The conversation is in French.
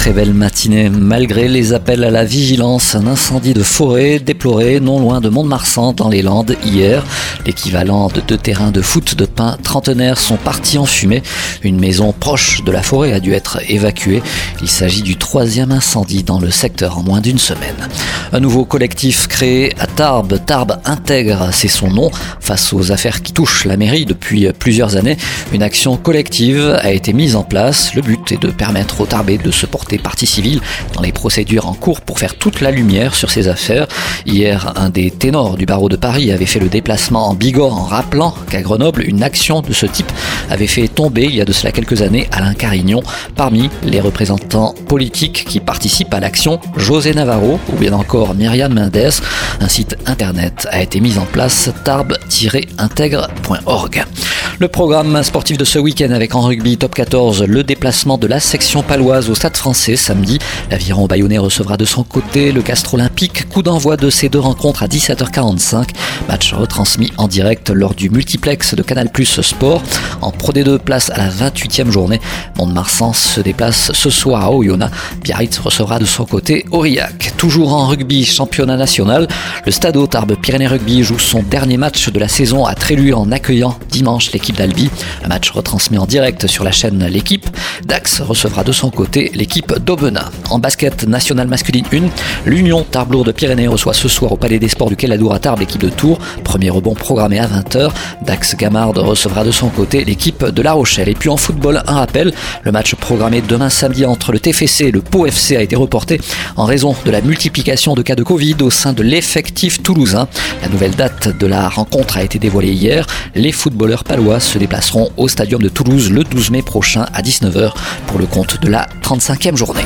très belle matinée. Malgré les appels à la vigilance, un incendie de forêt déploré non loin de Mont-de-Marsan dans les Landes hier. L'équivalent de deux terrains de foot de pin trentenaires sont partis en fumée. Une maison proche de la forêt a dû être évacuée. Il s'agit du troisième incendie dans le secteur en moins d'une semaine. Un nouveau collectif créé à Tarbes, Tarbes intègre, c'est son nom, face aux affaires qui touchent la mairie depuis plusieurs années. Une action collective a été mise en place. Le but est de permettre aux Tarbes de se porter partie civile dans les procédures en cours pour faire toute la lumière sur ces affaires. Hier, un des ténors du barreau de Paris avait fait le déplacement en Bigorre en rappelant qu'à Grenoble, une action de ce type avait fait tomber il y a de cela quelques années Alain Carignon. Parmi les représentants politiques qui participent à l'action, José Navarro ou bien encore Myriam Mendes. Un site internet a été mis en place tarb-intègre.org. Le programme sportif de ce week-end avec en rugby top 14 le déplacement de la section paloise au stade français samedi. L'aviron bayonnais recevra de son côté le Castre Olympique. Coup d'envoi de ces deux rencontres à 17h45. Match retransmis en direct lors du multiplex de Canal Plus Sport. En Pro D2, place à la 28e journée. Mont-de-Marsan se déplace ce soir à Oyonnax. Biarritz recevra de son côté Aurillac. Toujours en rugby, championnat national. Le Stade Tarbes Pyrénées Rugby joue son dernier match de la saison à Trélu en accueillant dimanche l'équipe d'Albi. Un match retransmis en direct sur la chaîne L'équipe. Dax recevra de son côté l'équipe d'Aubenas. En basket national masculine 1, l'Union Tarbes de Pyrénées reçoit ce soir au Palais des Sports du Caladour à Tarbes l'équipe de Tours. Premier rebond programmé à 20h. Dax Gamard recevra de son côté l'équipe de La Rochelle. Et puis en football, un rappel, le match programmé demain samedi entre le TFC et le Pau FC a été reporté en raison de la multiplication de cas de Covid au sein de l'effectif toulousain. La nouvelle date de la rencontre a été dévoilée hier. Les footballeurs palois se déplaceront au Stadium de Toulouse le 12 mai prochain à 19h pour le compte de la 35e journée.